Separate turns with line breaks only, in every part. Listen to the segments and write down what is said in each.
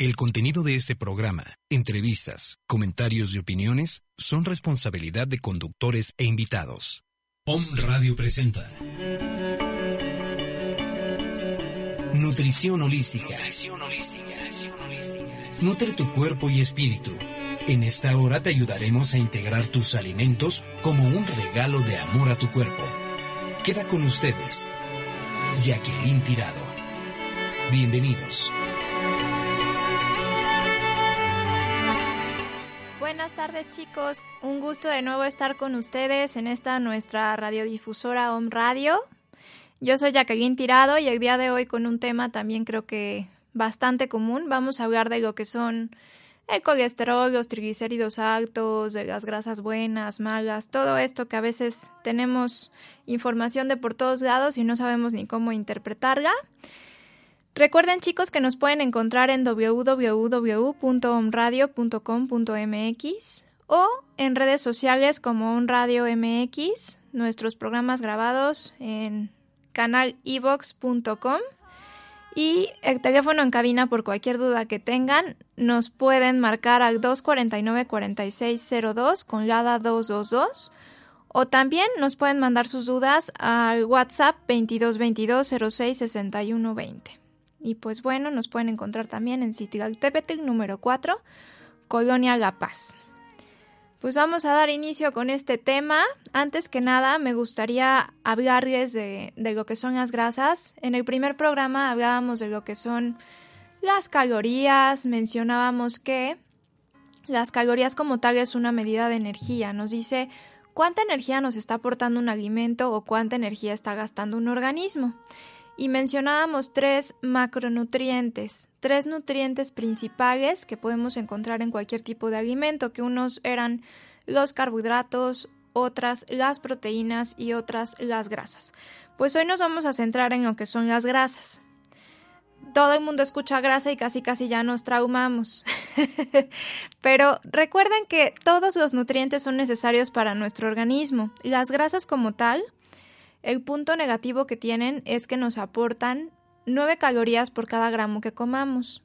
El contenido de este programa, entrevistas, comentarios y opiniones son responsabilidad de conductores e invitados. Om Radio presenta Nutrición holística. Nutre tu cuerpo y espíritu. En esta hora te ayudaremos a integrar tus alimentos como un regalo de amor a tu cuerpo. Queda con ustedes, Jacqueline Tirado. Bienvenidos.
Tardes chicos, un gusto de nuevo estar con ustedes en esta nuestra radiodifusora Home Radio. Yo soy Jacqueline Tirado y el día de hoy con un tema también creo que bastante común. Vamos a hablar de lo que son el colesterol, los triglicéridos altos, de las grasas buenas, malas, todo esto que a veces tenemos información de por todos lados y no sabemos ni cómo interpretarla. Recuerden chicos que nos pueden encontrar en www.omradio.com.mx o en redes sociales como OnRadio MX, nuestros programas grabados en canal evox.com y el teléfono en cabina por cualquier duda que tengan nos pueden marcar al 249-4602 con LADA 222 o también nos pueden mandar sus dudas al WhatsApp 2222 06 y pues bueno, nos pueden encontrar también en Tepetl número 4, Colonia La Paz. Pues vamos a dar inicio con este tema. Antes que nada, me gustaría hablarles de, de lo que son las grasas. En el primer programa hablábamos de lo que son las calorías, mencionábamos que las calorías como tal es una medida de energía. Nos dice cuánta energía nos está aportando un alimento o cuánta energía está gastando un organismo y mencionábamos tres macronutrientes, tres nutrientes principales que podemos encontrar en cualquier tipo de alimento, que unos eran los carbohidratos, otras las proteínas y otras las grasas. Pues hoy nos vamos a centrar en lo que son las grasas. Todo el mundo escucha grasa y casi casi ya nos traumamos. Pero recuerden que todos los nutrientes son necesarios para nuestro organismo. Las grasas como tal el punto negativo que tienen es que nos aportan 9 calorías por cada gramo que comamos.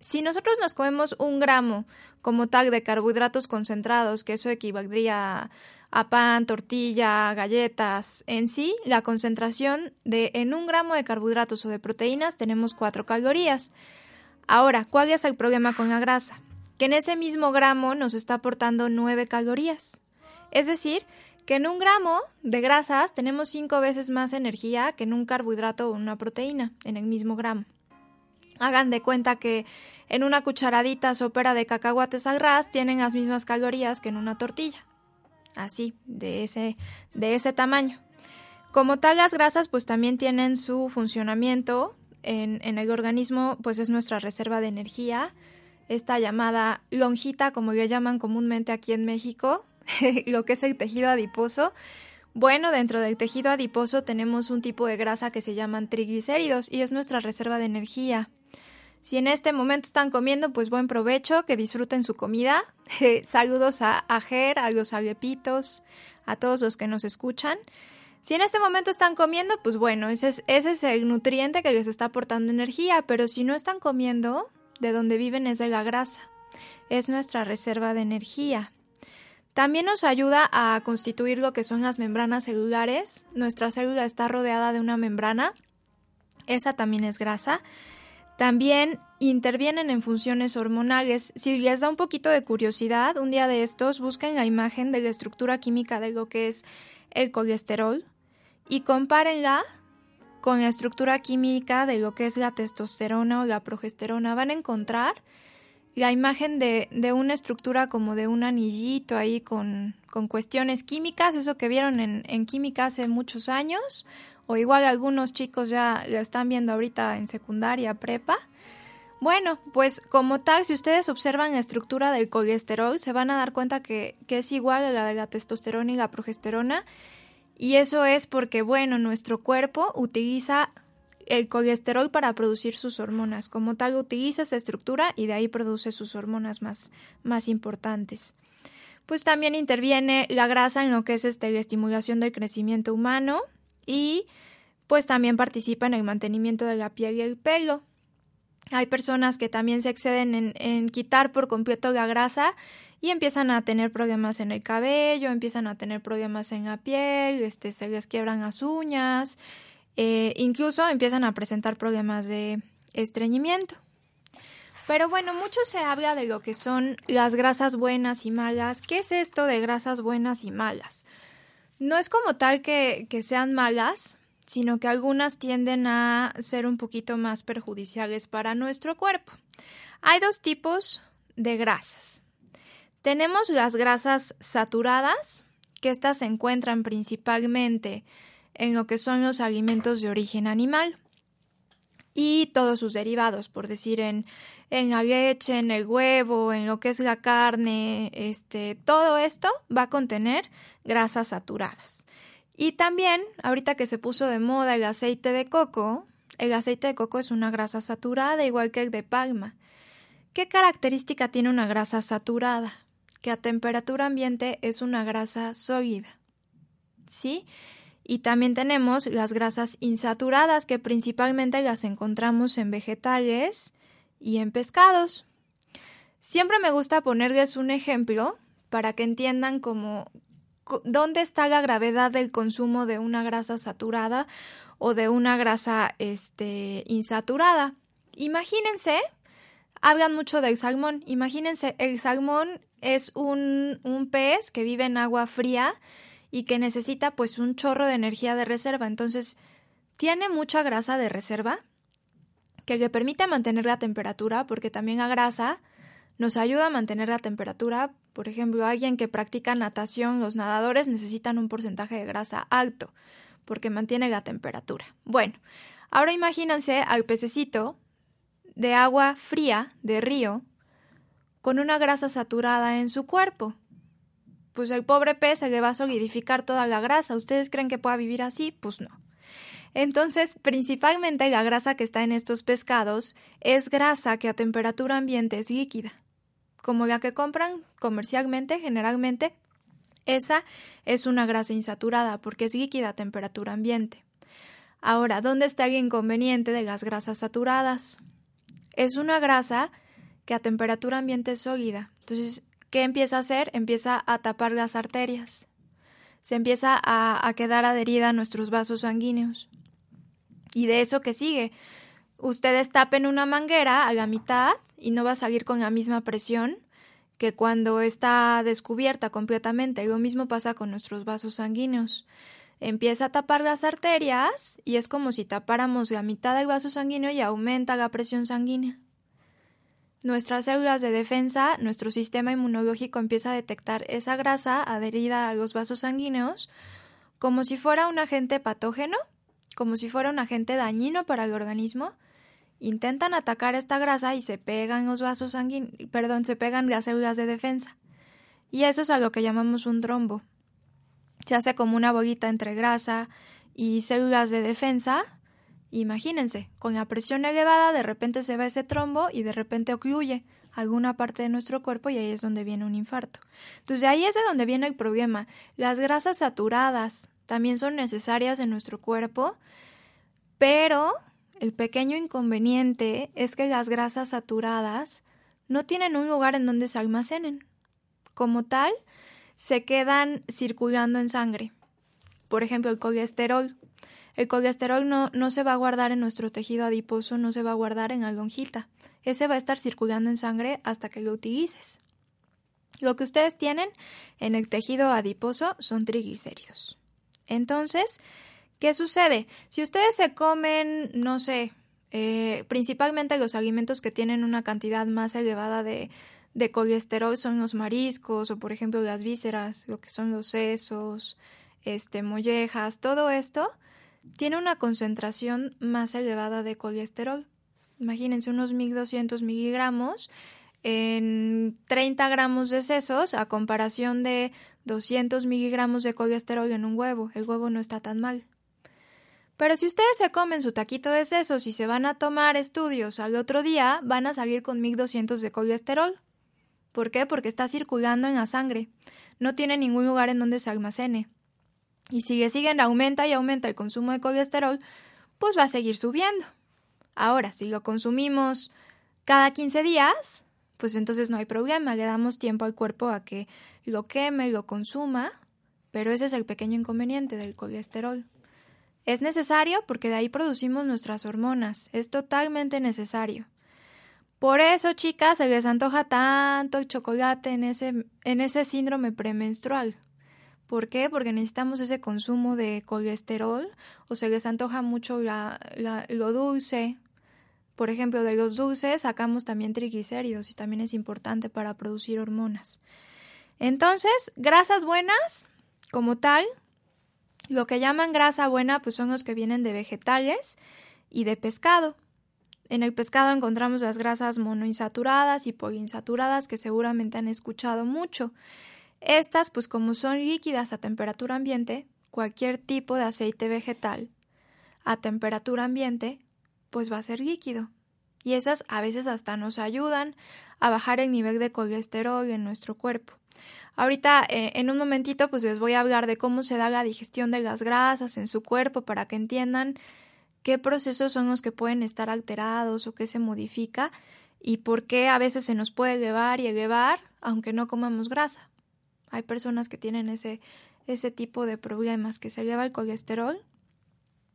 Si nosotros nos comemos un gramo como tal de carbohidratos concentrados, que eso equivaldría a pan, tortilla, galletas, en sí, la concentración de en un gramo de carbohidratos o de proteínas tenemos 4 calorías. Ahora, ¿cuál es el problema con la grasa? Que en ese mismo gramo nos está aportando 9 calorías. Es decir, que en un gramo de grasas tenemos cinco veces más energía que en un carbohidrato o una proteína, en el mismo gramo. Hagan de cuenta que en una cucharadita sopera de cacahuates al ras tienen las mismas calorías que en una tortilla. Así, de ese, de ese tamaño. Como tal, las grasas pues también tienen su funcionamiento en, el organismo, pues es nuestra reserva de energía, esta llamada lonjita, como le llaman comúnmente aquí en México, lo que es el tejido adiposo. Bueno, dentro del tejido adiposo tenemos un tipo de grasa que se llaman triglicéridos y es nuestra reserva de energía. Si en este momento están comiendo, pues buen provecho, que disfruten su comida. Saludos a Ajer, a los aguepitos, a todos los que nos escuchan. Si en este momento están comiendo, pues bueno, ese es, ese es el nutriente que les está aportando energía, pero si no están comiendo, de donde viven es de la grasa. Es nuestra reserva de energía. También nos ayuda a constituir lo que son las membranas celulares. Nuestra célula está rodeada de una membrana. Esa también es grasa. También intervienen en funciones hormonales. Si les da un poquito de curiosidad, un día de estos busquen la imagen de la estructura química de lo que es el colesterol y compárenla con la estructura química de lo que es la testosterona o la progesterona. Van a encontrar la imagen de, de, una estructura como de un anillito ahí con, con cuestiones químicas, eso que vieron en, en, química hace muchos años, o igual algunos chicos ya lo están viendo ahorita en secundaria, prepa. Bueno, pues como tal, si ustedes observan la estructura del colesterol, se van a dar cuenta que, que es igual a la de la testosterona y la progesterona, y eso es porque, bueno, nuestro cuerpo utiliza el colesterol para producir sus hormonas. Como tal, utiliza esa estructura y de ahí produce sus hormonas más, más importantes. Pues también interviene la grasa en lo que es este, la estimulación del crecimiento humano y pues también participa en el mantenimiento de la piel y el pelo. Hay personas que también se exceden en, en quitar por completo la grasa y empiezan a tener problemas en el cabello, empiezan a tener problemas en la piel, este, se les quiebran las uñas, eh, incluso empiezan a presentar problemas de estreñimiento. Pero bueno, mucho se habla de lo que son las grasas buenas y malas. ¿Qué es esto de grasas buenas y malas? No es como tal que, que sean malas, sino que algunas tienden a ser un poquito más perjudiciales para nuestro cuerpo. Hay dos tipos de grasas. Tenemos las grasas saturadas, que estas se encuentran principalmente en lo que son los alimentos de origen animal y todos sus derivados, por decir en, en la leche, en el huevo, en lo que es la carne, este, todo esto va a contener grasas saturadas. Y también, ahorita que se puso de moda el aceite de coco, el aceite de coco es una grasa saturada, igual que el de palma. ¿Qué característica tiene una grasa saturada? que a temperatura ambiente es una grasa sólida. ¿Sí? Y también tenemos las grasas insaturadas, que principalmente las encontramos en vegetales y en pescados. Siempre me gusta ponerles un ejemplo para que entiendan cómo dónde está la gravedad del consumo de una grasa saturada o de una grasa este, insaturada. Imagínense, hablan mucho del salmón. Imagínense, el salmón es un, un pez que vive en agua fría y que necesita pues un chorro de energía de reserva. Entonces, tiene mucha grasa de reserva que le permite mantener la temperatura, porque también la grasa nos ayuda a mantener la temperatura. Por ejemplo, alguien que practica natación, los nadadores necesitan un porcentaje de grasa alto, porque mantiene la temperatura. Bueno, ahora imagínense al pececito de agua fría, de río, con una grasa saturada en su cuerpo. Pues el pobre pez se le va a solidificar toda la grasa. ¿Ustedes creen que pueda vivir así? Pues no. Entonces, principalmente la grasa que está en estos pescados es grasa que a temperatura ambiente es líquida, como la que compran comercialmente generalmente. Esa es una grasa insaturada porque es líquida a temperatura ambiente. Ahora, ¿dónde está el inconveniente de las grasas saturadas? Es una grasa que a temperatura ambiente es sólida. Entonces, ¿qué empieza a hacer? Empieza a tapar las arterias. Se empieza a, quedar adherida a nuestros vasos sanguíneos. Y de eso que sigue. Ustedes tapen una manguera a la mitad y no va a salir con la misma presión que cuando está descubierta completamente. Lo mismo pasa con nuestros vasos sanguíneos. Empieza a tapar las arterias y es como si tapáramos la mitad del vaso sanguíneo y aumenta la presión sanguínea. Nuestras células de defensa, nuestro sistema inmunológico empieza a detectar esa grasa adherida a los vasos sanguíneos como si fuera un agente patógeno, como si fuera un agente dañino para el organismo. Intentan atacar esta grasa y se pegan los vasos sanguíneos, perdón, se pegan las células de defensa. Y eso es a lo que llamamos un trombo. Se hace como una bolita entre grasa y células de defensa Imagínense, con la presión elevada de repente se va ese trombo y de repente ocluye alguna parte de nuestro cuerpo y ahí es donde viene un infarto. Entonces ahí es de donde viene el problema. Las grasas saturadas también son necesarias en nuestro cuerpo, pero el pequeño inconveniente es que las grasas saturadas no tienen un lugar en donde se almacenen. Como tal, se quedan circulando en sangre. Por ejemplo, el colesterol el colesterol no, no se va a guardar en nuestro tejido adiposo, no se va a guardar en la. Ese va a estar circulando en sangre hasta que lo utilices. Lo que ustedes tienen en el tejido adiposo son triglicéridos. Entonces, ¿qué sucede? Si ustedes se comen, no sé, eh, principalmente los alimentos que tienen una cantidad más elevada de, de colesterol son los mariscos o por ejemplo las vísceras, lo que son los sesos, este mollejas, todo esto tiene una concentración más elevada de colesterol. Imagínense unos 1200 miligramos en 30 gramos de sesos a comparación de 200 miligramos de colesterol en un huevo. El huevo no está tan mal. Pero si ustedes se comen su taquito de sesos y se van a tomar estudios al otro día, van a salir con 1200 de colesterol. ¿Por qué? Porque está circulando en la sangre. No tiene ningún lugar en donde se almacene y sigue, siguen, aumenta y aumenta el consumo de colesterol, pues va a seguir subiendo. Ahora, si lo consumimos cada 15 días, pues entonces no hay problema, le damos tiempo al cuerpo a que lo queme, lo consuma, pero ese es el pequeño inconveniente del colesterol. Es necesario porque de ahí producimos nuestras hormonas, es totalmente necesario. Por eso, chicas, se les antoja tanto el chocolate en ese, en ese síndrome premenstrual. ¿Por qué? Porque necesitamos ese consumo de colesterol o se les antoja mucho lo dulce. Por ejemplo, de los dulces sacamos también triglicéridos y también es importante para producir hormonas. Entonces, grasas buenas, como tal, lo que llaman grasa buena, pues son los que vienen de vegetales y de pescado. En el pescado encontramos las grasas monoinsaturadas y poliinsaturadas que seguramente han escuchado mucho. Estas, pues como son líquidas a temperatura ambiente, cualquier tipo de aceite vegetal a temperatura ambiente, pues va a ser líquido. Y esas a veces hasta nos ayudan a bajar el nivel de colesterol en nuestro cuerpo. Ahorita, eh, en un momentito, pues les voy a hablar de cómo se da la digestión de las grasas en su cuerpo para que entiendan qué procesos son los que pueden estar alterados o qué se modifica y por qué a veces se nos puede elevar y elevar aunque no comamos grasa. Hay personas que tienen ese, ese tipo de problemas, que se eleva el colesterol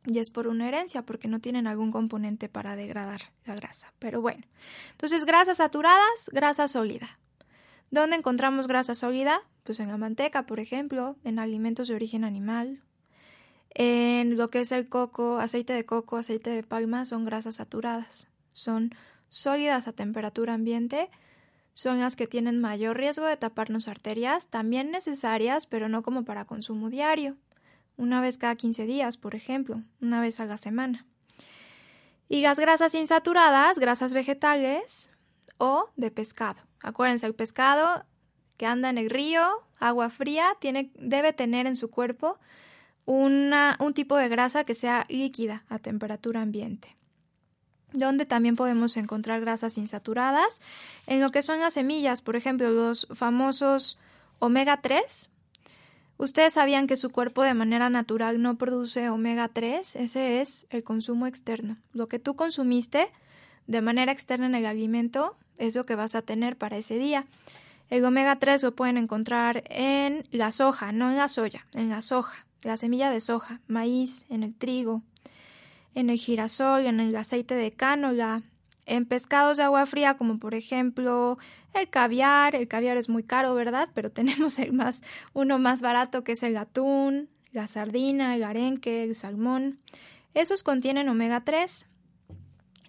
y es por una herencia, porque no tienen algún componente para degradar la grasa. Pero bueno, entonces grasas saturadas, grasa sólida. ¿Dónde encontramos grasa sólida? Pues en la manteca, por ejemplo, en alimentos de origen animal, en lo que es el coco, aceite de coco, aceite de palma, son grasas saturadas. Son sólidas a temperatura ambiente, son las que tienen mayor riesgo de taparnos arterias, también necesarias, pero no como para consumo diario. Una vez cada 15 días, por ejemplo, una vez a la semana. Y las grasas insaturadas, grasas vegetales o de pescado. Acuérdense, el pescado que anda en el río, agua fría, tiene, debe tener en su cuerpo una, un tipo de grasa que sea líquida a temperatura ambiente donde también podemos encontrar grasas insaturadas. En lo que son las semillas, por ejemplo, los famosos omega 3. Ustedes sabían que su cuerpo de manera natural no produce omega 3, ese es el consumo externo. Lo que tú consumiste de manera externa en el alimento es lo que vas a tener para ese día. El omega 3 lo pueden encontrar en la soja, no en la soya, en la soja la semilla de soja, maíz, en el trigo, en el girasol, en el aceite de cánola, en pescados de agua fría como por ejemplo el caviar, el caviar es muy caro, ¿verdad? Pero tenemos el más uno más barato que es el atún, la sardina, el arenque, el salmón. Esos contienen omega 3.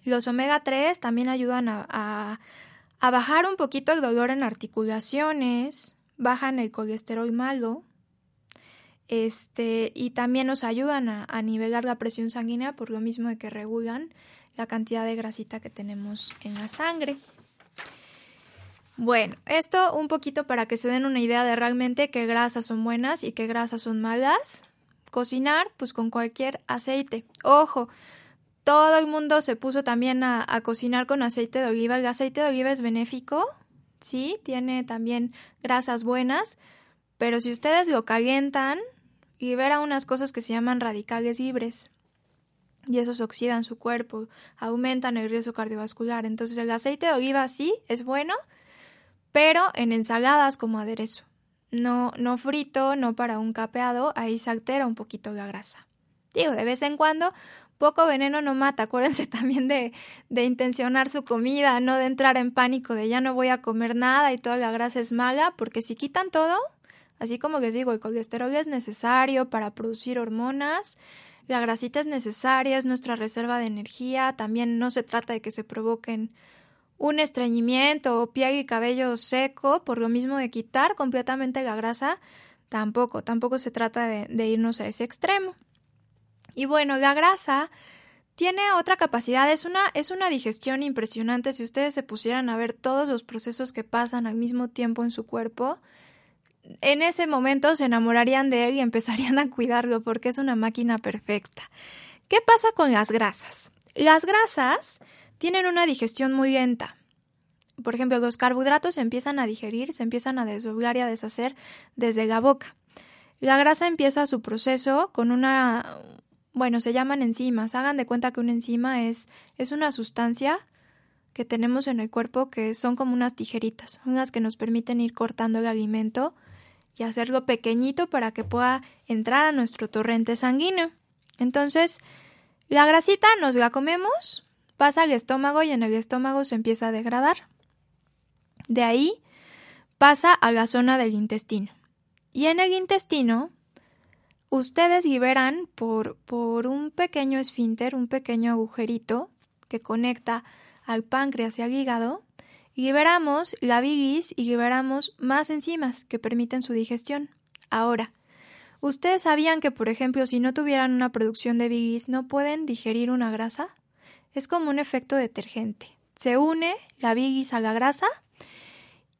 Los omega 3 también ayudan a, a, a bajar un poquito el dolor en articulaciones, bajan el colesterol malo, este, y también nos ayudan a, nivelar la presión sanguínea por lo mismo de que regulan la cantidad de grasita que tenemos en la sangre. Bueno, esto un poquito para que se den una idea de realmente qué grasas son buenas y qué grasas son malas. Cocinar, pues con cualquier aceite. Ojo, todo el mundo se puso también a, a cocinar con aceite de oliva. El aceite de oliva es benéfico, sí, tiene también grasas buenas, pero si ustedes lo calientan, libera unas cosas que se llaman radicales libres y esos oxidan su cuerpo, aumentan el riesgo cardiovascular. Entonces el aceite de oliva sí es bueno, pero en ensaladas como aderezo. No, no frito, no para un capeado, ahí se altera un poquito la grasa. Digo, de vez en cuando, poco veneno no mata. Acuérdense también de, de intencionar su comida, no de entrar en pánico de ya no voy a comer nada y toda la grasa es mala, porque si quitan todo, Así como les digo, el colesterol es necesario para producir hormonas, la grasita es necesaria, es nuestra reserva de energía, también no se trata de que se provoquen un estreñimiento o piel y cabello seco, por lo mismo de quitar completamente la grasa, tampoco, tampoco se trata de, irnos a ese extremo. Y bueno, la grasa tiene otra capacidad, es una, es una digestión impresionante si ustedes se pusieran a ver todos los procesos que pasan al mismo tiempo en su cuerpo en ese momento se enamorarían de él y empezarían a cuidarlo porque es una máquina perfecta. ¿Qué pasa con las grasas? Las grasas tienen una digestión muy lenta. Por ejemplo, los carbohidratos se empiezan a digerir, se empiezan a desdoblar y a deshacer desde la boca. La grasa empieza su proceso con una bueno, se llaman enzimas. Hagan de cuenta que una enzima es, es una sustancia que tenemos en el cuerpo que son como unas tijeritas, unas que nos permiten ir cortando el alimento y hacerlo pequeñito para que pueda entrar a nuestro torrente sanguíneo. Entonces, la grasita nos la comemos, pasa al estómago y en el estómago se empieza a degradar. De ahí pasa a la zona del intestino. Y en el intestino, ustedes liberan por, por un pequeño esfínter, un pequeño agujerito que conecta al páncreas y al hígado, liberamos la bilis y liberamos más enzimas que permiten su digestión. Ahora, ¿ustedes sabían que, por ejemplo, si no tuvieran una producción de bilis no pueden digerir una grasa? Es como un efecto detergente. Se une la bilis a la grasa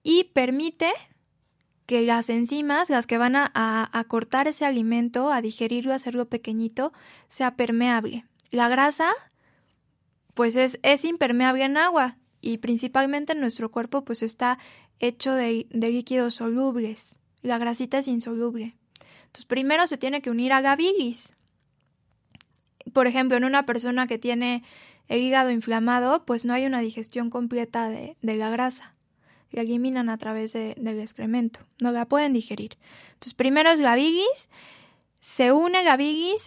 y permite que las enzimas, las que van a, cortar ese alimento, a digerirlo, a hacerlo pequeñito, sea permeable. La grasa, pues es, es impermeable en agua y principalmente en nuestro cuerpo, pues está hecho de, líquidos solubles. La grasita es insoluble. Entonces, primero se tiene que unir a la Por ejemplo, en una persona que tiene el hígado inflamado, pues no hay una digestión completa de, de la grasa la eliminan a través del excremento, no la pueden digerir. Entonces, primero es la se une la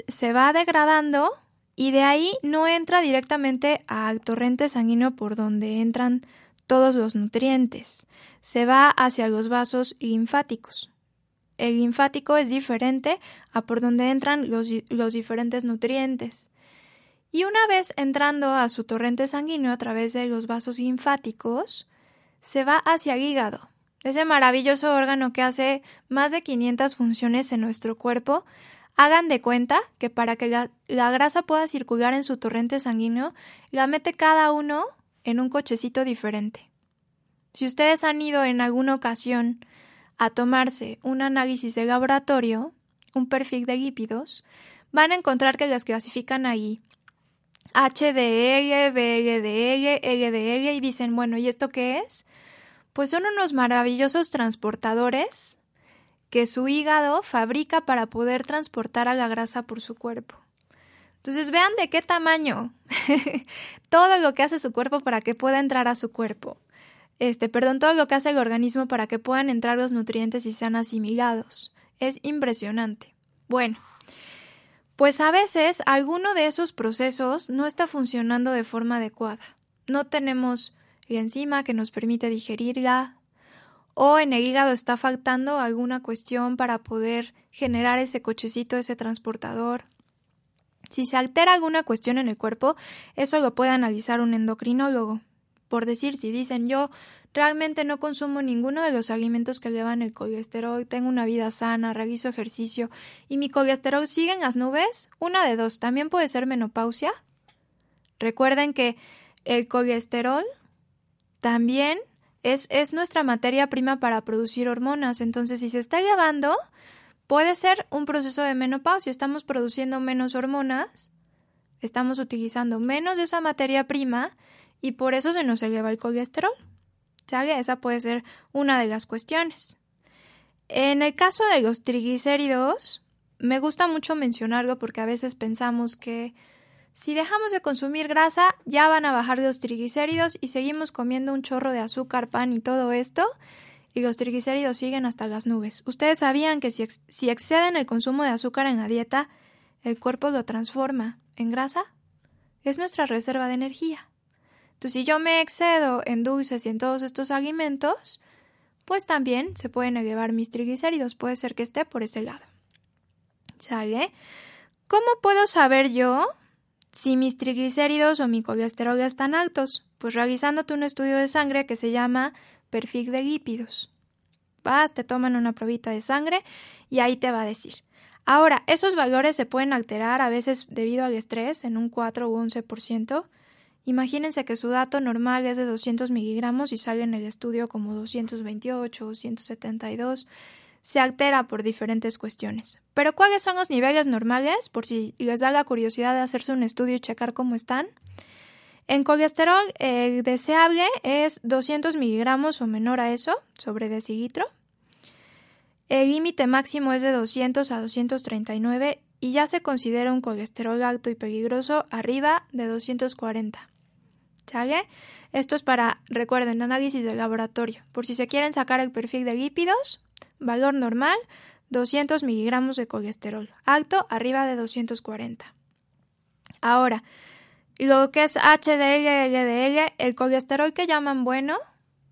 se va degradando y de ahí no entra directamente al torrente sanguíneo por donde entran todos los nutrientes, se va hacia los vasos linfáticos. El linfático es diferente a por donde entran los, los diferentes nutrientes. Y una vez entrando a su torrente sanguíneo a través de los vasos linfáticos, se va hacia el hígado, ese maravilloso órgano que hace más de 500 funciones en nuestro cuerpo. Hagan de cuenta que para que la, grasa pueda circular en su torrente sanguíneo, la mete cada uno en un cochecito diferente. Si ustedes han ido en alguna ocasión a tomarse un análisis de laboratorio, un perfil de lípidos, van a encontrar que las clasifican ahí HDL, BLDL, LDL y dicen, bueno, ¿y esto qué es? Pues son unos maravillosos transportadores que su hígado fabrica para poder transportar a la grasa por su cuerpo. Entonces vean de qué tamaño todo lo que hace su cuerpo para que pueda entrar a su cuerpo. Este, perdón, todo lo que hace el organismo para que puedan entrar los nutrientes y sean asimilados. Es impresionante. Bueno, pues a veces alguno de esos procesos no está funcionando de forma adecuada. No tenemos la enzima que nos permite digerirla, o en el hígado está faltando alguna cuestión para poder generar ese cochecito, ese transportador. Si se altera alguna cuestión en el cuerpo, eso lo puede analizar un endocrinólogo. Por decir, si dicen yo realmente no consumo ninguno de los alimentos que elevan el colesterol, tengo una vida sana, realizo ejercicio y mi colesterol sigue en las nubes, una de dos, también puede ser menopausia. Recuerden que el colesterol también es, es nuestra materia prima para producir hormonas, entonces si se está elevando, puede ser un proceso de menopausia, estamos produciendo menos hormonas, estamos utilizando menos de esa materia prima y por eso se nos eleva el colesterol. ¿Sale? Esa puede ser una de las cuestiones. En el caso de los triglicéridos, me gusta mucho mencionarlo porque a veces pensamos que si dejamos de consumir grasa, ya van a bajar los triglicéridos y seguimos comiendo un chorro de azúcar, pan y todo esto, y los triglicéridos siguen hasta las nubes. Ustedes sabían que si, exceden el consumo de azúcar en la dieta, el cuerpo lo transforma en grasa. Es nuestra reserva de energía. Entonces, si yo me excedo en dulces y en todos estos alimentos, pues también se pueden elevar mis triglicéridos. Puede ser que esté por ese lado. ¿Sale? ¿Cómo puedo saber yo si mis triglicéridos o mi colesterol están altos? Pues realizándote un estudio de sangre que se llama perfil de lípidos. Vas, te toman una probita de sangre y ahí te va a decir. Ahora, esos valores se pueden alterar a veces debido al estrés en un 4 u 11%, Imagínense que su dato normal es de 200 miligramos y sale en el estudio como 228 o 272. Se altera por diferentes cuestiones. Pero ¿cuáles son los niveles normales? Por si les da la curiosidad de hacerse un estudio y checar cómo están. En colesterol, el deseable es 200 miligramos o menor a eso sobre decilitro. El límite máximo es de 200 a 239 y ya se considera un colesterol alto y peligroso arriba de 240. ¿Sale? Esto es para, recuerden, análisis de laboratorio. Por si se quieren sacar el perfil de lípidos, valor normal, 200 miligramos de colesterol. Alto, arriba de 240. Ahora, lo que es HDL, LDL, el colesterol que llaman bueno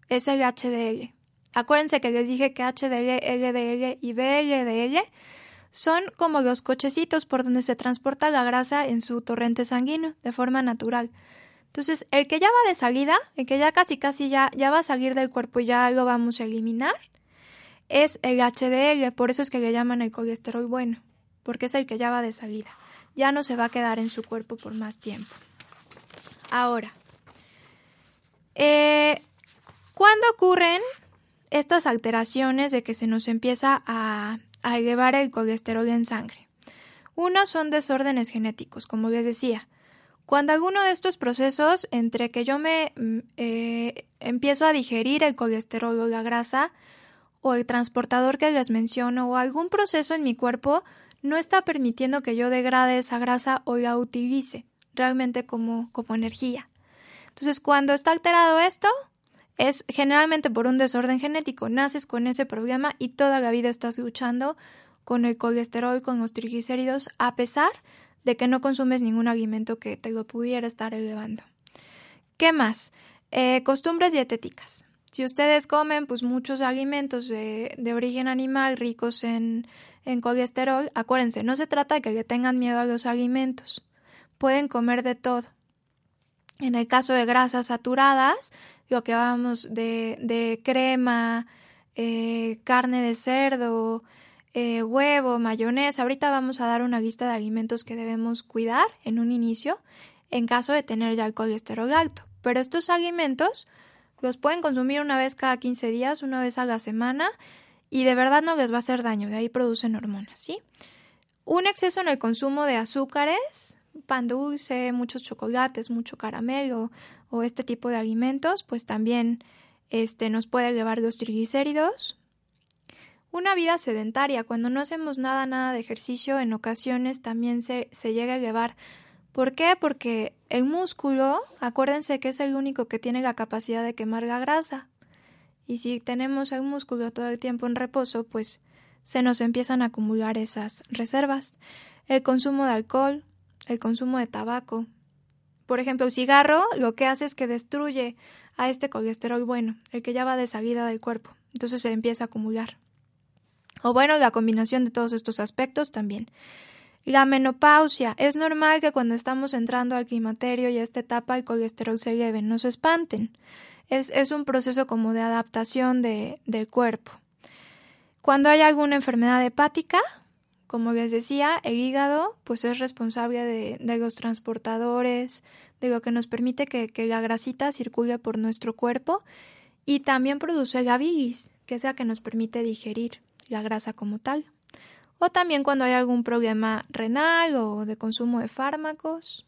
es el HDL. Acuérdense que les dije que HDL, LDL y VLDL son como los cochecitos por donde se transporta la grasa en su torrente sanguíneo de forma natural. Entonces, el que ya va de salida, el que ya casi casi ya, ya va a salir del cuerpo y ya lo vamos a eliminar, es el HDL, por eso es que le llaman el colesterol bueno, porque es el que ya va de salida. Ya no se va a quedar en su cuerpo por más tiempo. Ahora, eh, ¿cuándo ocurren estas alteraciones de que se nos empieza a, a elevar el colesterol en sangre? Uno son desórdenes genéticos, como les decía. Cuando alguno de estos procesos, entre que yo me mm, eh, empiezo a digerir el colesterol o la grasa, o el transportador que les menciono, o algún proceso en mi cuerpo, no está permitiendo que yo degrade esa grasa o la utilice realmente como, como energía. Entonces, cuando está alterado esto, es generalmente por un desorden genético. Naces con ese problema y toda la vida estás luchando con el colesterol, con los triglicéridos, a pesar de que no consumes ningún alimento que te lo pudiera estar elevando. ¿Qué más? Eh, costumbres dietéticas. Si ustedes comen pues muchos alimentos de, de origen animal ricos en, en colesterol, acuérdense, no se trata de que le tengan miedo a los alimentos. Pueden comer de todo. En el caso de grasas saturadas, lo que vamos de, de crema, eh, carne de cerdo, eh, huevo, mayonesa. Ahorita vamos a dar una lista de alimentos que debemos cuidar en un inicio en caso de tener ya el colesterol alto. Pero estos alimentos los pueden consumir una vez cada 15 días, una vez a la semana y de verdad no les va a hacer daño, de ahí producen hormonas, ¿sí? Un exceso en el consumo de azúcares, pan dulce, muchos chocolates, mucho caramelo o este tipo de alimentos, pues también este, nos puede elevar los triglicéridos, una vida sedentaria, cuando no hacemos nada, nada de ejercicio, en ocasiones también se, se llega a elevar. ¿Por qué? Porque el músculo, acuérdense que es el único que tiene la capacidad de quemar la grasa. Y si tenemos el músculo todo el tiempo en reposo, pues se nos empiezan a acumular esas reservas. El consumo de alcohol, el consumo de tabaco. Por ejemplo, el cigarro lo que hace es que destruye a este colesterol bueno, el que ya va de salida del cuerpo. Entonces se empieza a acumular. O bueno, la combinación de todos estos aspectos también. La menopausia. Es normal que cuando estamos entrando al climaterio y a esta etapa el colesterol se eleve, no se espanten. Es, es un proceso como de adaptación de, del cuerpo. Cuando hay alguna enfermedad hepática, como les decía, el hígado pues es responsable de, de los transportadores, de lo que nos permite que, que, la grasita circule por nuestro cuerpo y también produce la bilis, que es la que nos permite digerir la grasa como tal. O también cuando hay algún problema renal o de consumo de fármacos.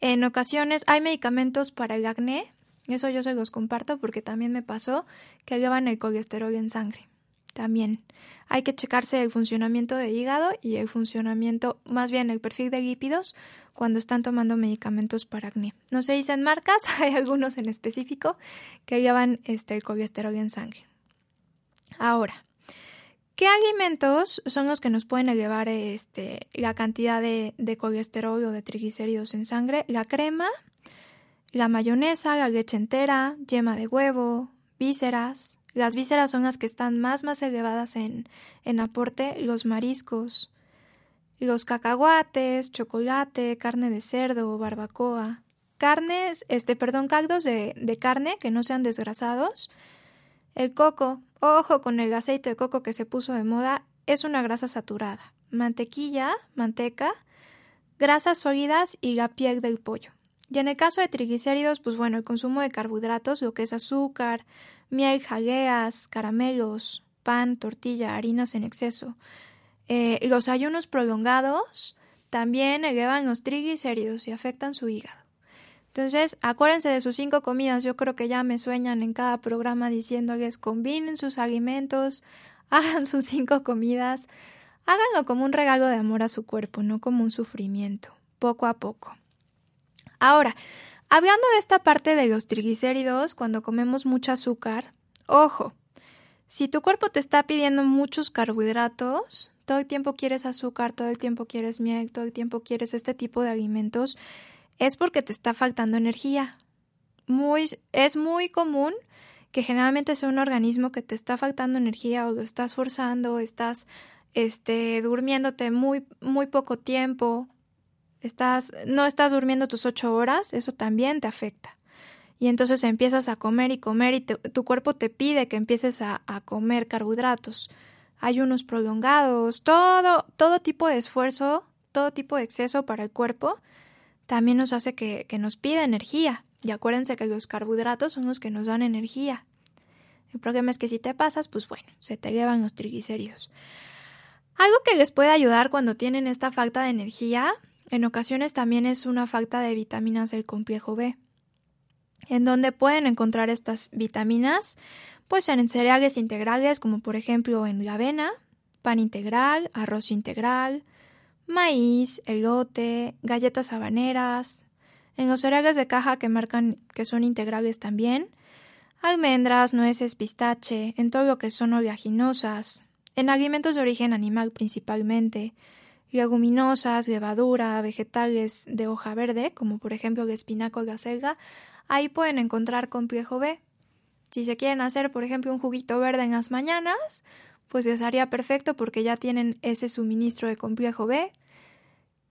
En ocasiones hay medicamentos para el acné, eso yo se los comparto porque también me pasó que elevan el colesterol en sangre. También hay que checarse el funcionamiento del hígado y el funcionamiento, más bien el perfil de lípidos cuando están tomando medicamentos para acné. No se dicen marcas, hay algunos en específico que elevan este, el colesterol en sangre. Ahora, ¿Qué alimentos son los que nos pueden elevar este, la cantidad de, de colesterol o de triglicéridos en sangre? La crema, la mayonesa, la leche entera, yema de huevo, vísceras. Las vísceras son las que están más, más elevadas en, en aporte, los mariscos, los cacahuates, chocolate, carne de cerdo, barbacoa, carnes, este, perdón, caldos de, de carne que no sean desgrasados, el coco, ojo con el aceite de coco que se puso de moda, es una grasa saturada. Mantequilla, manteca, grasas sólidas y la piel del pollo. Y en el caso de triglicéridos, pues bueno, el consumo de carbohidratos, lo que es azúcar, miel, jaleas, caramelos, pan, tortilla, harinas en exceso. Eh, los ayunos prolongados también elevan los triglicéridos y afectan su hígado. Entonces, acuérdense de sus cinco comidas. Yo creo que ya me sueñan en cada programa diciéndoles combinen sus alimentos, hagan sus cinco comidas, háganlo como un regalo de amor a su cuerpo, no como un sufrimiento, poco a poco. Ahora, hablando de esta parte de los triglicéridos, cuando comemos mucho azúcar, ojo, si tu cuerpo te está pidiendo muchos carbohidratos, todo el tiempo quieres azúcar, todo el tiempo quieres miel, todo el tiempo quieres este tipo de alimentos, es porque te está faltando energía. Muy, es muy común que generalmente sea un organismo que te está faltando energía o lo estás forzando, estás este, durmiéndote muy, muy poco tiempo, estás, no estás durmiendo tus ocho horas, eso también te afecta. Y entonces empiezas a comer y comer y tu cuerpo te pide que empieces a, a comer carbohidratos, ayunos prolongados, todo, todo tipo de esfuerzo, todo tipo de exceso para el cuerpo también nos hace que, que nos pida energía. Y acuérdense que los carbohidratos son los que nos dan energía. El problema es que si te pasas, pues bueno, se te llevan los triglicéridos. Algo que les puede ayudar cuando tienen esta falta de energía, en ocasiones también es una falta de vitaminas del complejo B. En donde pueden encontrar estas vitaminas, pues en cereales integrales, como por ejemplo en la avena, pan integral, arroz integral, maíz, elote, galletas habaneras, en los cereales de caja que marcan que son integrales también, almendras, nueces, pistache, en todo lo que son oleaginosas, en alimentos de origen animal principalmente, leguminosas, levadura, vegetales de hoja verde, como por ejemplo el espinaco o la selga, ahí pueden encontrar complejo B. Si se quieren hacer, por ejemplo, un juguito verde en las mañanas, pues les haría perfecto porque ya tienen ese suministro de complejo B.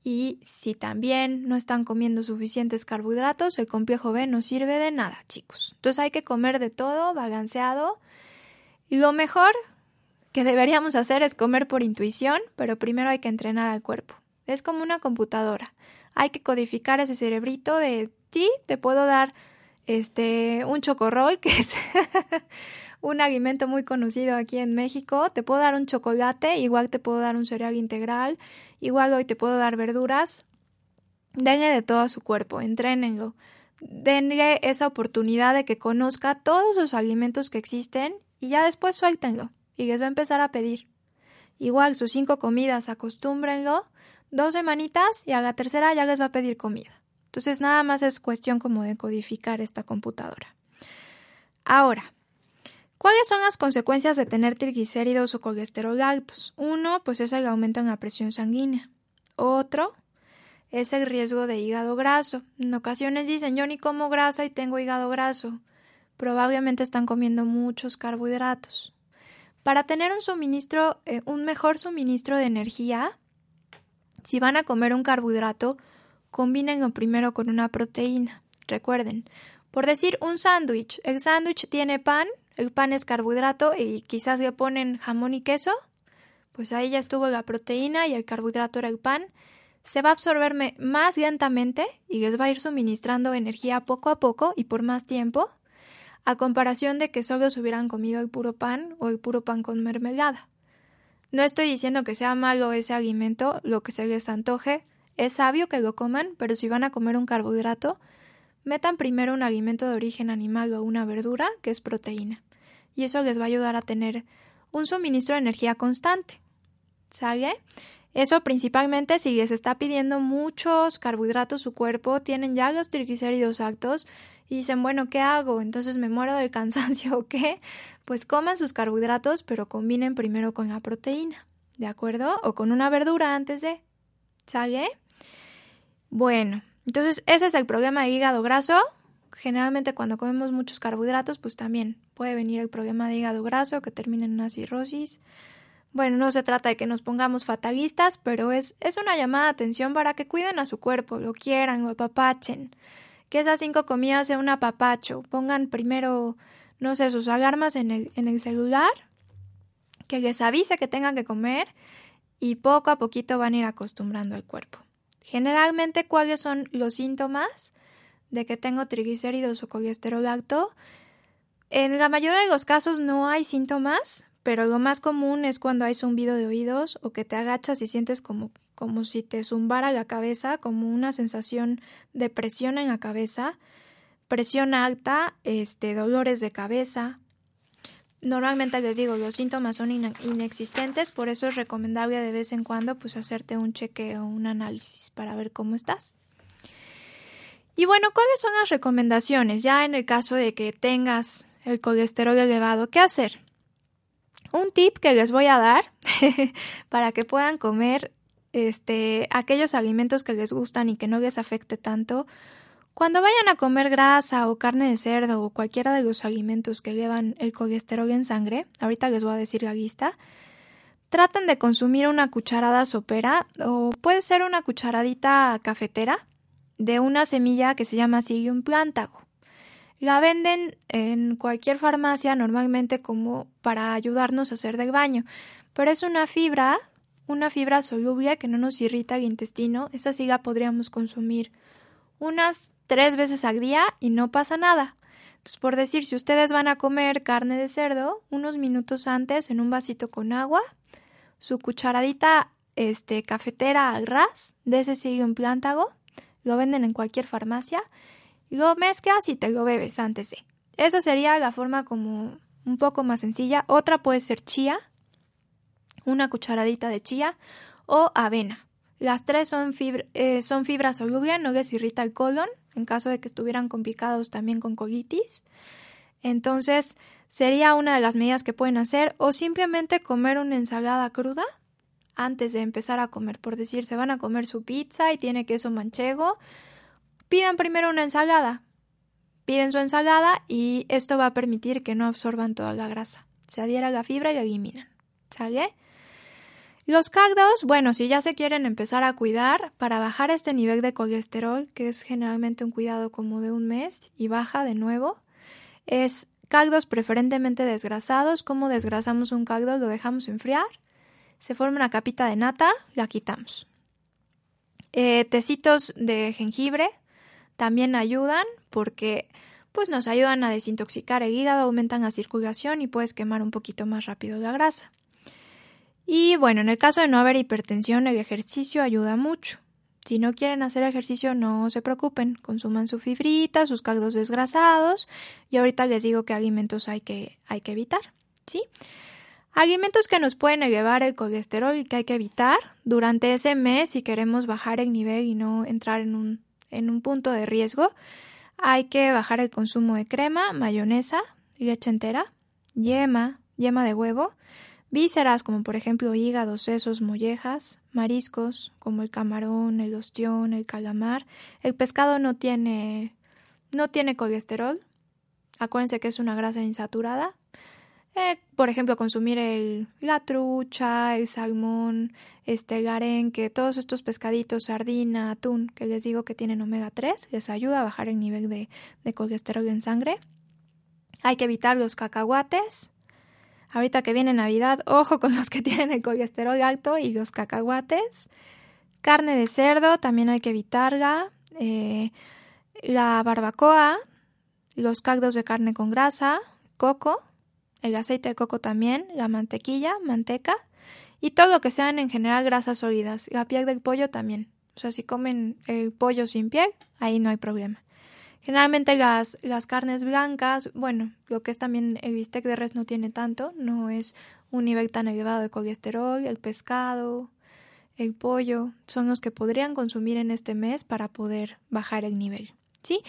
Y si también no están comiendo suficientes carbohidratos, el complejo B no sirve de nada, chicos. Entonces hay que comer de todo, balanceado. Lo mejor que deberíamos hacer es comer por intuición, pero primero hay que entrenar al cuerpo. Es como una computadora. Hay que codificar ese cerebrito de sí, te puedo dar este un chocorrol, que es un alimento muy conocido aquí en México. Te puedo dar un chocolate, igual te puedo dar un cereal integral, igual hoy te puedo dar verduras. Denle de todo a su cuerpo, entrénenlo. Denle esa oportunidad de que conozca todos los alimentos que existen y ya después suéltenlo y les va a empezar a pedir. Igual sus cinco comidas, acostúmbrenlo, dos semanitas y a la tercera ya les va a pedir comida. Entonces nada más es cuestión como de codificar esta computadora. Ahora, ¿Cuáles son las consecuencias de tener triglicéridos o colesterol altos? Uno, pues es el aumento en la presión sanguínea. Otro es el riesgo de hígado graso. En ocasiones dicen, yo ni como grasa y tengo hígado graso. Probablemente están comiendo muchos carbohidratos. Para tener un suministro, eh, un mejor suministro de energía, si van a comer un carbohidrato, combínenlo primero con una proteína. Recuerden, por decir un sándwich, el sándwich tiene pan, el pan es carbohidrato y quizás le ponen jamón y queso, pues ahí ya estuvo la proteína y el carbohidrato era el pan, se va a absorber más lentamente y les va a ir suministrando energía poco a poco y por más tiempo, a comparación de que solo se hubieran comido el puro pan o el puro pan con mermelada. No estoy diciendo que sea malo ese alimento, lo que se les antoje, es sabio que lo coman, pero si van a comer un carbohidrato, metan primero un alimento de origen animal o una verdura, que es proteína y eso les va a ayudar a tener un suministro de energía constante. ¿Sale? Eso principalmente si les está pidiendo muchos carbohidratos su cuerpo, tienen ya los triglicéridos altos y dicen, bueno, ¿qué hago? Entonces me muero del cansancio o qué? Pues coman sus carbohidratos, pero combinen primero con la proteína, ¿de acuerdo? O con una verdura antes de. ¿Sale? Bueno, entonces ese es el problema del hígado graso generalmente cuando comemos muchos carbohidratos, pues también puede venir el problema de hígado graso que termina en una cirrosis. Bueno, no se trata de que nos pongamos fatalistas, pero es, es una llamada de atención para que cuiden a su cuerpo, lo quieran, lo apapachen. Que esas cinco comidas sea un apapacho. Pongan primero, no sé, sus alarmas en el, en el celular, que les avise que tengan que comer y poco a poquito van a ir acostumbrando al cuerpo. Generalmente, ¿cuáles son los síntomas? De que tengo triglicéridos o colesterol alto, en la mayoría de los casos no hay síntomas, pero lo más común es cuando hay zumbido de oídos o que te agachas y sientes como, como si te zumbara la cabeza, como una sensación de presión en la cabeza, presión alta, este, dolores de cabeza. normalmente les digo, los síntomas son inexistentes, por eso es recomendable de vez en cuando pues hacerte un cheque o un análisis para ver cómo estás. Y bueno, ¿cuáles son las recomendaciones? Ya en el caso de que tengas el colesterol elevado, ¿qué hacer? Un tip que les voy a dar para que puedan comer este, aquellos alimentos que les gustan y que no les afecte tanto. Cuando vayan a comer grasa o carne de cerdo o cualquiera de los alimentos que llevan el colesterol en sangre, ahorita les voy a decir la lista, traten de consumir una cucharada sopera o puede ser una cucharadita cafetera de una semilla que se llama Psyllium plantago. La venden en cualquier farmacia normalmente como para ayudarnos a hacer del baño, pero es una fibra, una fibra soluble que no nos irrita el intestino. Esa sí la podríamos consumir unas tres veces al día y no pasa nada. Entonces, por decir, si ustedes van a comer carne de cerdo, unos minutos antes en un vasito con agua, su cucharadita este, cafetera al ras de ese Psyllium plántago, lo venden en cualquier farmacia lo mezclas y te lo bebes antes. Esa sería la forma como un poco más sencilla. Otra puede ser chía, una cucharadita de chía o avena. Las tres son, eh, son fibras solubles, no les irrita el colon, en caso de que estuvieran complicados también con colitis. Entonces, sería una de las medidas que pueden hacer o simplemente comer una ensalada cruda antes de empezar a comer. Por decir, se van a comer su pizza y tiene queso manchego, pidan primero una ensalada. Piden su ensalada y esto va a permitir que no absorban toda la grasa. Se adhiera la fibra y la eliminan. ¿Sale? Los caldos, bueno, si ya se quieren empezar a cuidar para bajar este nivel de colesterol, que es generalmente un cuidado como de un mes y baja de nuevo, es caldos preferentemente desgrasados. ¿Cómo desgrasamos un caldo? Lo dejamos enfriar, se forma una capita de nata, la quitamos. Eh, tecitos de jengibre, también ayudan porque pues nos ayudan a desintoxicar el hígado, aumentan la circulación y puedes quemar un poquito más rápido la grasa. Y bueno, en el caso de no haber hipertensión, el ejercicio ayuda mucho. Si no quieren hacer ejercicio, no se preocupen, consuman su fibrita, sus caldos desgrasados y ahorita les digo qué alimentos hay que, hay que evitar, ¿sí? Alimentos que nos pueden elevar el colesterol y que hay que evitar durante ese mes si queremos bajar el nivel y no entrar en un en un punto de riesgo, hay que bajar el consumo de crema, mayonesa, leche entera, yema, yema de huevo, vísceras como por ejemplo hígado, sesos, mollejas, mariscos como el camarón, el ostión, el calamar. El pescado no tiene no tiene colesterol. Acuérdense que es una grasa insaturada. Eh, por ejemplo, consumir el, la trucha, el salmón, este, el arenque, todos estos pescaditos, sardina, atún, que les digo que tienen omega 3, les ayuda a bajar el nivel de, de colesterol en sangre. Hay que evitar los cacahuates. Ahorita que viene Navidad, ojo con los que tienen el colesterol alto y los cacahuates. Carne de cerdo, también hay que evitarla. Eh, la barbacoa, los caldos de carne con grasa, coco, el aceite de coco también, la mantequilla, manteca y todo lo que sean en general grasas sólidas. La piel del pollo también. O sea, si comen el pollo sin piel, ahí no hay problema. Generalmente las, las carnes blancas, bueno, lo que es también el bistec de res no tiene tanto, no es un nivel tan elevado de colesterol, el pescado, el pollo, son los que podrían consumir en este mes para poder bajar el nivel. ¿Sí?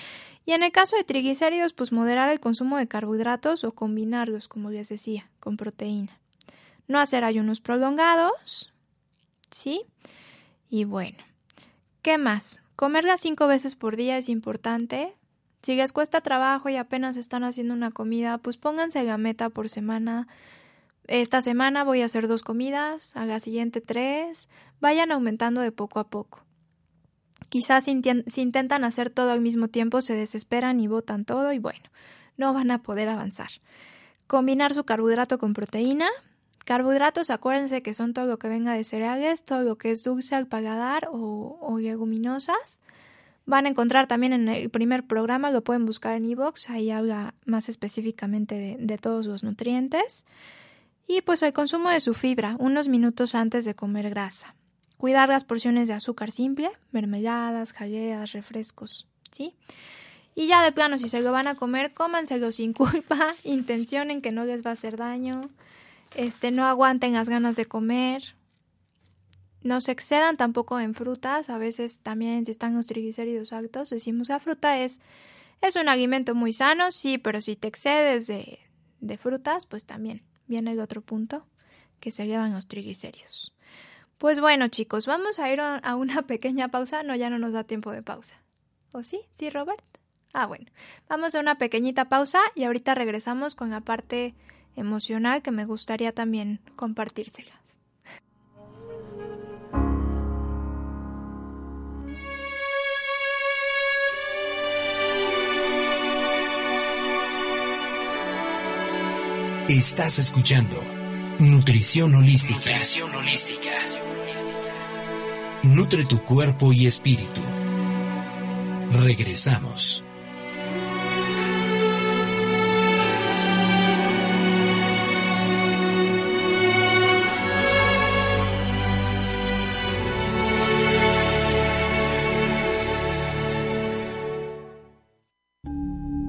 Y en el caso de triglicéridos, pues moderar el consumo de carbohidratos o combinarlos, como les decía, con proteína. No hacer ayunos prolongados, ¿sí? Y bueno, ¿qué más? Comerla cinco veces por día es importante. Si les cuesta trabajo y apenas están haciendo una comida, pues pónganse la meta por semana. Esta semana voy a hacer dos comidas, a la siguiente tres. Vayan aumentando de poco a poco. Quizás si, intentan hacer todo al mismo tiempo se desesperan y botan todo y bueno, no van a poder avanzar. Combinar su carbohidrato con proteína. Carbohidratos, acuérdense que son todo lo que venga de cereales, todo lo que es dulce al paladar o, leguminosas. Van a encontrar también en el primer programa, lo pueden buscar en iVoox, ahí habla más específicamente de todos los nutrientes. Y pues el consumo de su fibra, unos minutos antes de comer grasa. Cuidar las porciones de azúcar simple, mermeladas, jaleas, refrescos, ¿sí? Y ya de plano, si se lo van a comer, cómanselo sin culpa, intencionen que no les va a hacer daño, este, no aguanten las ganas de comer, no se excedan tampoco en frutas, a veces también si están los triglicéridos altos, decimos la fruta es, es un alimento muy sano, sí, pero si te excedes de, de frutas, pues también viene el otro punto, que se llevan los triglicéridos. Pues bueno chicos, vamos a ir a una pequeña pausa, no, ya no nos da tiempo de pausa. ¿O sí? ¿Sí, Robert? Ah, bueno, vamos a una pequeñita pausa y ahorita regresamos con la parte emocional que me gustaría también compartírselas.
Estás escuchando Nutrición Holística. Nutrición Holística. Nutre tu cuerpo y espíritu. Regresamos.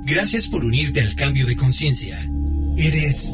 Gracias por unirte al cambio de conciencia. Eres.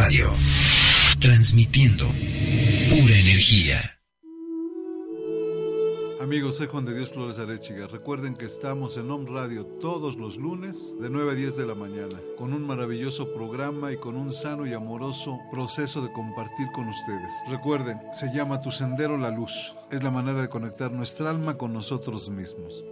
Radio, transmitiendo pura energía.
Amigos, soy Juan de Dios Flores Arechiga. Recuerden que estamos en Om Radio todos los lunes de 9 a 10 de la mañana, con un maravilloso programa y con un sano y amoroso proceso de compartir con ustedes. Recuerden, se llama Tu Sendero la Luz. Es la manera de conectar nuestra alma con nosotros mismos.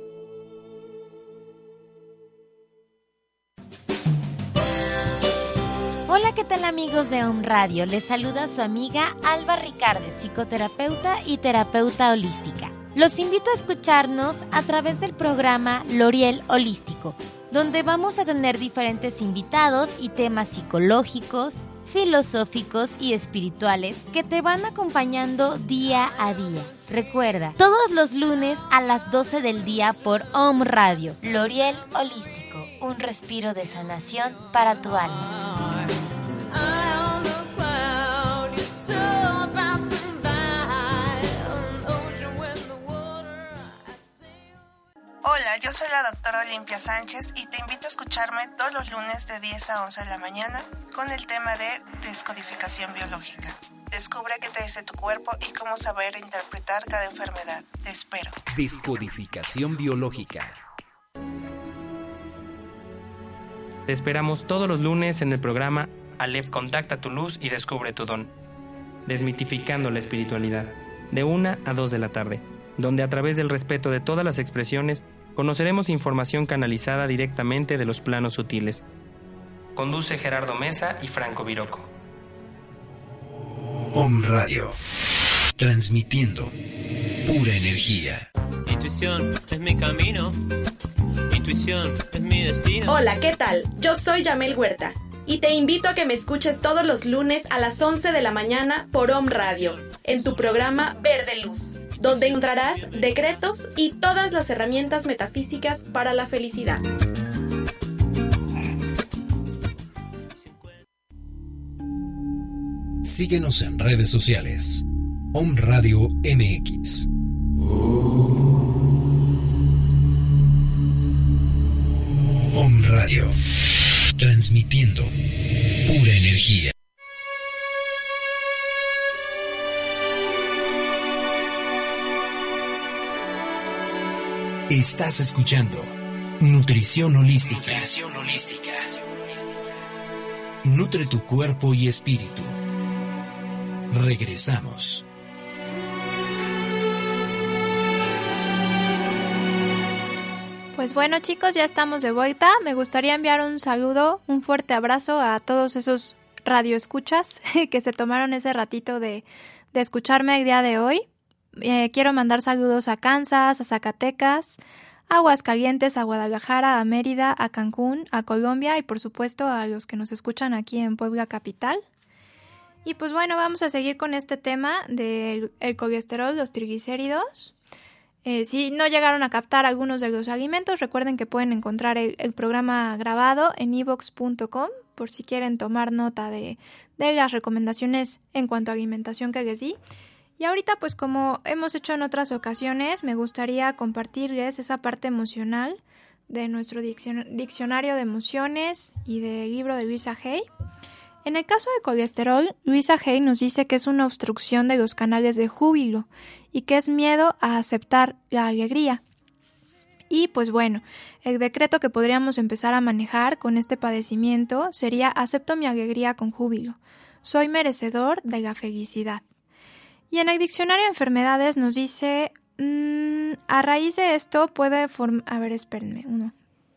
Hola, ¿qué tal amigos de Om Radio? Les saluda su amiga Alba Ricardes, psicoterapeuta y terapeuta holística. Los invito a escucharnos a través del programa L'Oriel Holístico, donde vamos a tener diferentes invitados y temas psicológicos, filosóficos y espirituales que te van acompañando día a día. Recuerda, todos los lunes a las 12 del día por Om Radio, L'Oriel Holístico, un respiro de sanación para tu alma.
Hola, yo soy la doctora Olimpia Sánchez y te invito a escucharme todos los lunes de 10 a 11 de la mañana con el tema de descodificación biológica. Descubre qué te dice tu cuerpo y cómo saber interpretar cada enfermedad. Te espero.
Descodificación biológica.
Te esperamos todos los lunes en el programa Aleph Contacta tu luz y descubre tu don. Desmitificando la espiritualidad. De 1 a 2 de la tarde, donde a través del respeto de todas las expresiones conoceremos información canalizada directamente de los planos sutiles. Conduce Gerardo Mesa y Franco Viroco.
Om Radio, transmitiendo pura energía.
Intuición es mi camino. Intuición es mi destino.
Hola, ¿qué tal? Yo soy Yamel Huerta y te invito a que me escuches todos los lunes a las 11 de la mañana por Om Radio, en tu programa Verde Luz, donde encontrarás decretos y todas las herramientas metafísicas para la felicidad.
Síguenos en redes sociales. Om Radio MX. Om Radio. Transmitiendo pura energía. Estás escuchando Nutrición Holística. Nutrición Holística. Nutre tu cuerpo y espíritu. Regresamos.
Pues bueno chicos, ya estamos de vuelta. Me gustaría enviar un saludo, un fuerte abrazo a todos esos radioescuchas que se tomaron ese ratito de, de escucharme el día de hoy. Eh, quiero mandar saludos a Kansas, a Zacatecas, a Aguascalientes, a Guadalajara, a Mérida, a Cancún, a Colombia y por supuesto a los que nos escuchan aquí en Puebla Capital. Y pues bueno, vamos a seguir con este tema del colesterol, los triglicéridos. Eh, si no llegaron a captar algunos de los alimentos, recuerden que pueden encontrar el, programa grabado en evox.com por si quieren tomar nota de, de las recomendaciones en cuanto a alimentación que les di. Y ahorita, pues como hemos hecho en otras ocasiones, me gustaría compartirles esa parte emocional de nuestro diccionario de emociones y del libro de Luisa Hay. En el caso del colesterol, Luisa Hay nos dice que es una obstrucción de los canales de júbilo y que es miedo a aceptar la alegría. Y pues bueno, el decreto que podríamos empezar a manejar con este padecimiento sería acepto mi alegría con júbilo. Soy merecedor de la felicidad. Y en el diccionario de enfermedades nos dice, mm, a raíz de esto puede formar... A ver, espérenme, uno.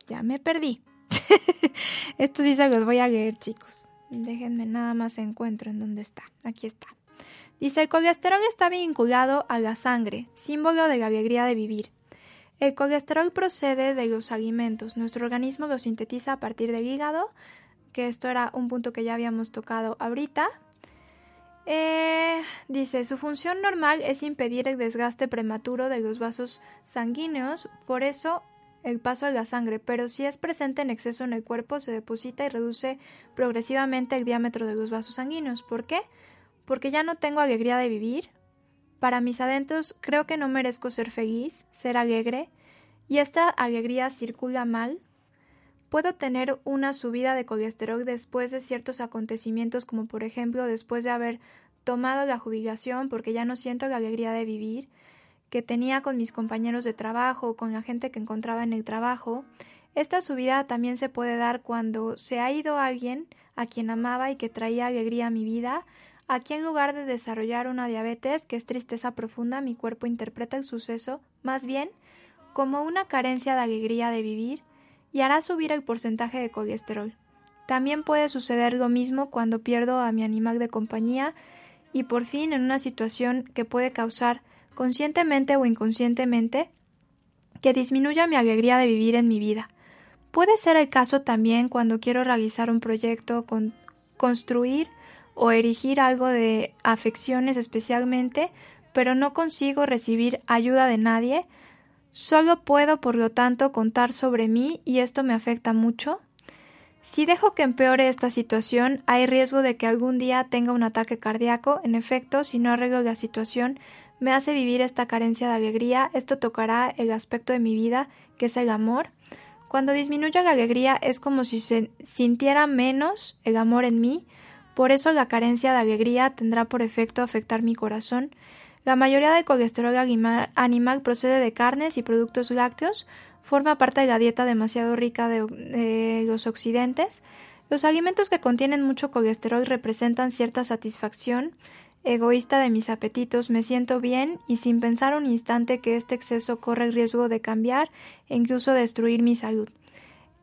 Ya me perdí. esto sí se los voy a leer, chicos. Déjenme nada más encuentro en dónde está. Aquí está. Dice, el colesterol está vinculado a la sangre, símbolo de la alegría de vivir. El colesterol procede de los alimentos. Nuestro organismo lo sintetiza a partir del hígado, que esto era un punto que ya habíamos tocado ahorita. Eh, dice, su función normal es impedir el desgaste prematuro de los vasos sanguíneos, por eso el paso de la sangre, pero si es presente en exceso en el cuerpo se deposita y reduce progresivamente el diámetro de los vasos sanguíneos. ¿Por qué? Porque ya no tengo alegría de vivir. Para mis adentros creo que no merezco ser feliz, ser alegre, y esta alegría circula mal. Puedo tener una subida de colesterol después de ciertos acontecimientos como por ejemplo después de haber tomado la jubilación porque ya no siento la alegría de vivir que tenía con mis compañeros de trabajo, con la gente que encontraba en el trabajo. Esta subida también se puede dar cuando se ha ido alguien a quien amaba y que traía alegría a mi vida, aquí en lugar de desarrollar una diabetes, que es tristeza profunda, mi cuerpo interpreta el suceso más bien como una carencia de alegría de vivir y hará subir el porcentaje de colesterol. También puede suceder lo mismo cuando pierdo a mi animal de compañía y por fin en una situación que puede causar conscientemente o inconscientemente, que disminuya mi alegría de vivir en mi vida. Puede ser el caso también cuando quiero realizar un proyecto, con, construir o erigir algo de afecciones especialmente, pero no consigo recibir ayuda de nadie, solo puedo por lo tanto contar sobre mí y esto me afecta mucho. Si dejo que empeore esta situación, hay riesgo de que algún día tenga un ataque cardíaco. En efecto, si no arreglo la situación, me hace vivir esta carencia de alegría, esto tocará el aspecto de mi vida, que es el amor. Cuando disminuye la alegría es como si se sintiera menos el amor en mí, por eso la carencia de alegría tendrá por efecto afectar mi corazón. La mayoría del colesterol animal procede de carnes y productos lácteos, forma parte de la dieta demasiado rica de, los occidentes. Los alimentos que contienen mucho colesterol representan cierta satisfacción, egoísta de mis apetitos, me siento bien y sin pensar un instante que este exceso corre el riesgo de cambiar e incluso destruir mi salud.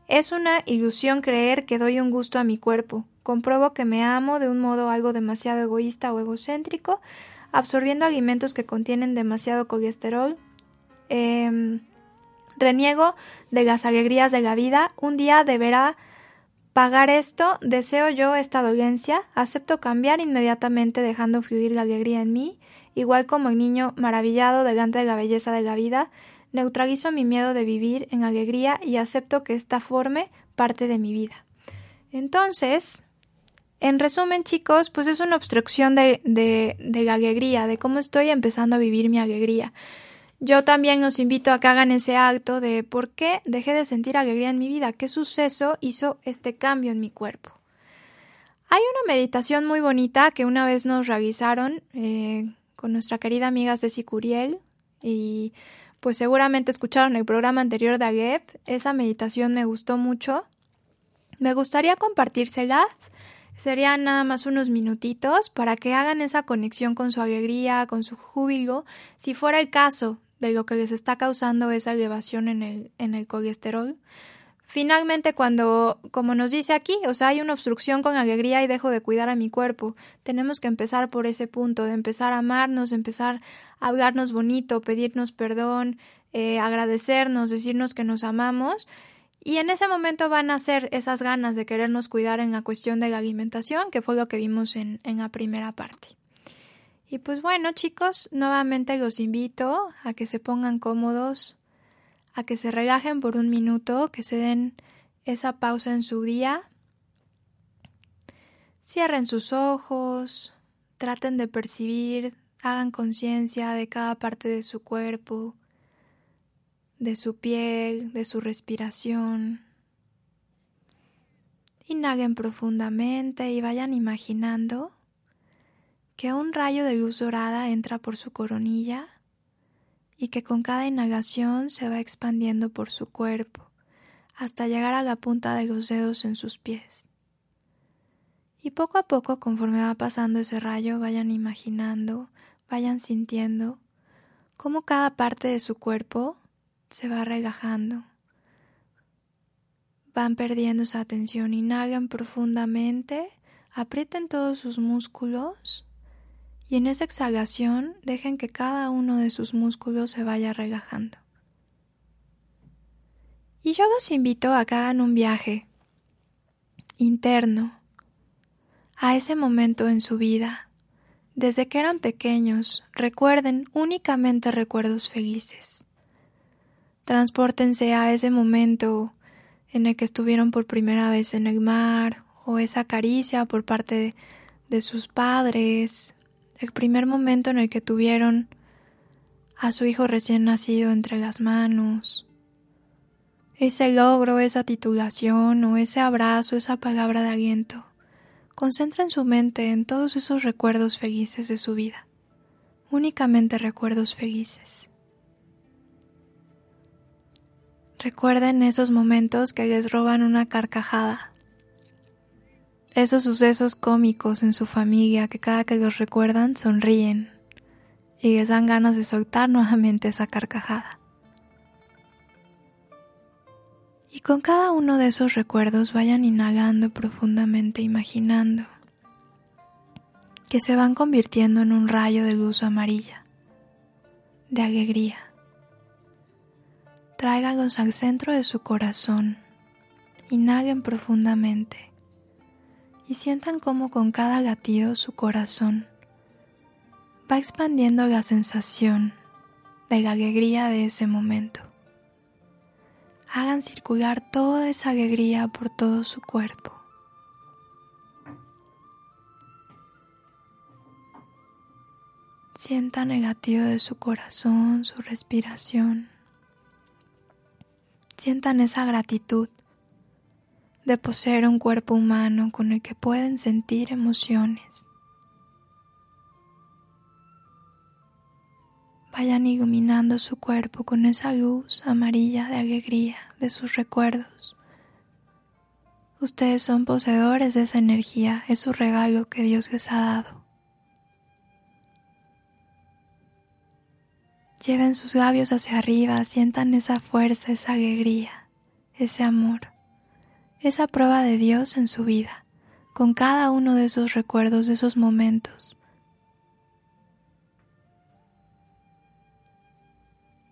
Es una ilusión creer que doy un gusto a mi cuerpo. Compruebo que me amo de un modo algo demasiado egoísta o egocéntrico, absorbiendo alimentos que contienen demasiado colesterol. Em, reniego de las alegrías de la vida. Un día deberá pagar esto, deseo yo esta dolencia, acepto cambiar inmediatamente dejando fluir la alegría en mí, igual como el niño maravillado delante de la belleza de la vida, neutralizo mi miedo de vivir en alegría y acepto que esta forme parte de mi vida. Entonces, en resumen, chicos, pues es una obstrucción de, de, de la alegría, de cómo estoy empezando a vivir mi alegría. Yo también los invito a que hagan ese acto de por qué dejé de sentir alegría en mi vida, qué suceso hizo este cambio en mi cuerpo. Hay una meditación muy bonita que una vez nos realizaron eh, con nuestra querida amiga Ceci Curiel y pues seguramente escucharon el programa anterior de Aguep. Esa meditación me gustó mucho. Me gustaría compartírselas. Serían nada más unos minutitos para que hagan esa conexión con su alegría, con su júbilo, si fuera el caso de lo que les está causando esa elevación en el, en el colesterol. finalmente cuando, como nos dice aquí, o sea, hay una obstrucción con alegría y dejo de cuidar a mi cuerpo, tenemos que empezar por ese punto, de empezar a amarnos, empezar a hablarnos bonito, pedirnos perdón, eh, agradecernos, decirnos que nos amamos. Y en ese momento van a ser esas ganas de querernos cuidar en la cuestión de la alimentación, que fue lo que vimos en, en la primera parte. Y pues bueno, chicos, nuevamente los invito a que se pongan cómodos, a que se relajen por un minuto, que se den esa pausa en su día. Cierren sus ojos, traten de percibir, hagan conciencia de cada parte de su cuerpo, de su piel, de su respiración. Inhalen profundamente y vayan imaginando que un rayo de luz dorada entra por su coronilla y que con cada inhalación se va expandiendo por su cuerpo hasta llegar a la punta de los dedos en sus pies. Y poco a poco, conforme va pasando ese rayo, vayan imaginando, vayan sintiendo cómo cada parte de su cuerpo se va relajando. Van perdiendo esa tensión, inhalan profundamente, aprieten todos sus músculos y en esa exhalación dejen que cada uno de sus músculos se vaya relajando. Y yo los invito a que hagan un viaje interno a ese momento en su vida. Desde que eran pequeños, recuerden únicamente recuerdos felices. Transpórtense a ese momento en el que estuvieron por primera vez en el mar, o esa caricia por parte de, sus padres, el primer momento en el que tuvieron a su hijo recién nacido entre las manos, ese logro, esa titulación o ese abrazo, esa palabra de aliento. Concentren su mente en todos esos recuerdos felices de su vida, únicamente recuerdos felices. Recuerden esos momentos que les roban una carcajada, esos sucesos cómicos en su familia que cada que los recuerdan sonríen y les dan ganas de soltar nuevamente esa carcajada. Y con cada uno de esos recuerdos vayan inhalando profundamente, imaginando que se van convirtiendo en un rayo de luz amarilla, de alegría. Tráiganlos al centro de su corazón, inhalen profundamente y sientan cómo con cada latido su corazón va expandiendo la sensación de la alegría de ese momento. Hagan circular toda esa alegría por todo su cuerpo. Sientan el latido de su corazón, su respiración. Sientan esa gratitud de poseer un cuerpo humano con el que pueden sentir emociones. Vayan iluminando su cuerpo con esa luz amarilla de alegría de sus recuerdos. Ustedes son poseedores de esa energía, es su regalo que Dios les ha dado. Lleven sus labios hacia arriba, sientan esa fuerza, esa alegría, ese amor esa prueba de Dios en su vida, con cada uno de esos recuerdos, de esos momentos.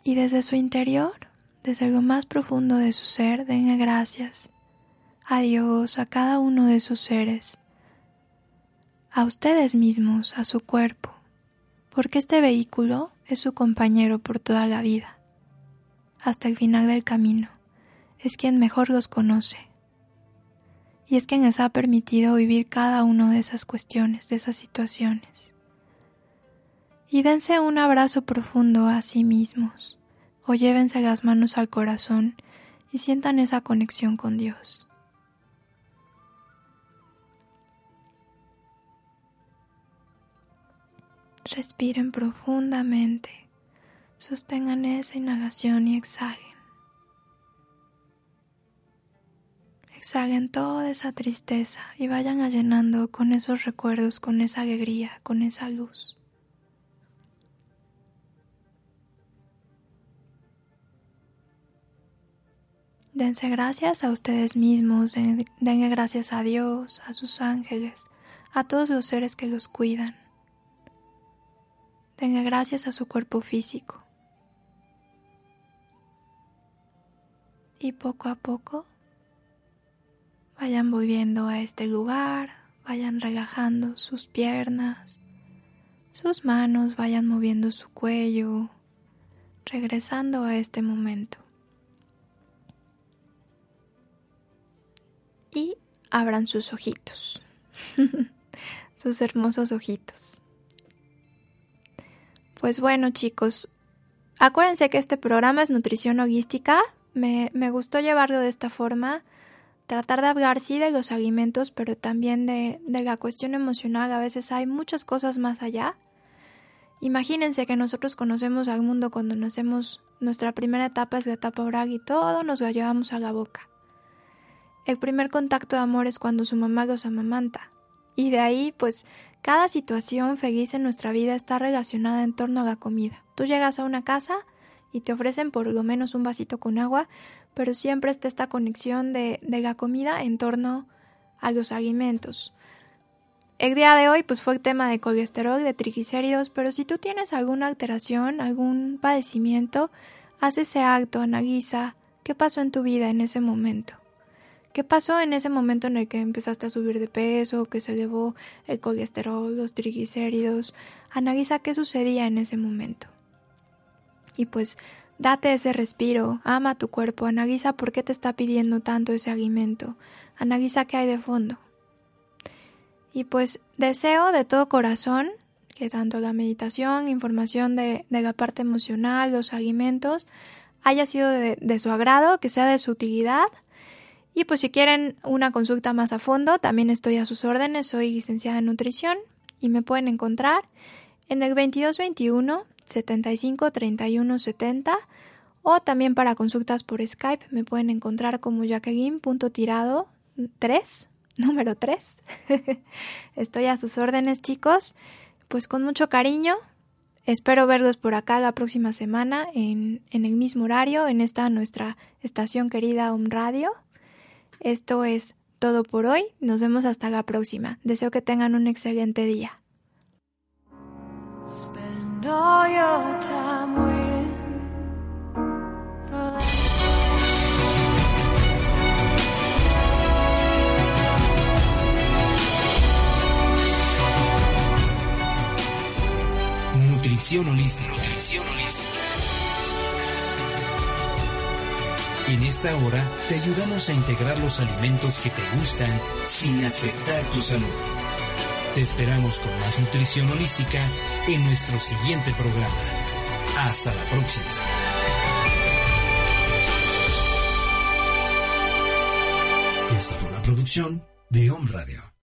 Y desde su interior, desde lo más profundo de su ser, denle gracias a Dios, a cada uno de sus seres, a ustedes mismos, a su cuerpo, porque este vehículo es su compañero por toda la vida, hasta el final del camino, es quien mejor los conoce y es quien les ha permitido vivir cada una de esas cuestiones, de esas situaciones. Y dense un abrazo profundo a sí mismos, o llévense las manos al corazón y sientan esa conexión con Dios. Respiren profundamente, sostengan esa inhalación y exhalen. exhalen toda esa tristeza y vayan llenando con esos recuerdos, con esa alegría, con esa luz. Dense gracias a ustedes mismos, denle gracias a Dios, a sus ángeles, a todos los seres que los cuidan. Denle gracias a su cuerpo físico. Y poco a poco vayan volviendo a este lugar, vayan relajando sus piernas, sus manos, vayan moviendo su cuello, regresando a este momento. y abran sus ojitos, sus hermosos ojitos. Pues bueno chicos, acuérdense que este programa es nutrición holística, me, me gustó llevarlo de esta forma, tratar de hablar sí de los alimentos, pero también de, de la cuestión emocional, a veces hay muchas cosas más allá. Imagínense que nosotros conocemos al mundo cuando nacemos, nuestra primera etapa es la etapa oral y todo nos lo llevamos a la boca. El primer contacto de amor es cuando su mamá los amamanta. Y de ahí, pues, cada situación feliz en nuestra vida está relacionada en torno a la comida. Tú llegas a una casa y te ofrecen por lo menos un vasito con agua, pero siempre está esta conexión de, de la comida en torno a los alimentos. El día de hoy pues fue el tema de colesterol, de triglicéridos, pero si tú tienes alguna alteración, algún padecimiento, haz ese acto, analiza qué pasó en tu vida en ese momento. ¿Qué pasó en ese momento en el que empezaste a subir de peso, que se elevó el colesterol, los triglicéridos? Analiza qué sucedía en ese momento. Y pues date ese respiro, ama tu cuerpo, analiza por qué te está pidiendo tanto ese alimento, analiza qué hay de fondo. Y pues deseo de todo corazón que tanto la meditación, información de, la parte emocional, los alimentos, haya sido de su agrado, que sea de su utilidad y pues si quieren una consulta más a fondo, también estoy a sus órdenes, soy licenciada en nutrición y me pueden encontrar en el 2221 75 31 70 o también para consultas por Skype me pueden encontrar como Jacqueline.tirado 3, número 3. estoy a sus órdenes chicos, pues con mucho cariño. Espero verlos por acá la próxima semana en, en el mismo horario, en esta nuestra estación querida Home Radio. Esto es todo por hoy. Nos vemos hasta la próxima. Deseo que tengan un excelente día.
Nutrición holística. Nutrición holística. En esta hora te ayudamos a integrar los alimentos que te gustan sin afectar tu salud. Te esperamos con más nutrición holística en nuestro siguiente programa. Hasta la próxima. Esta fue una producción de Home Radio.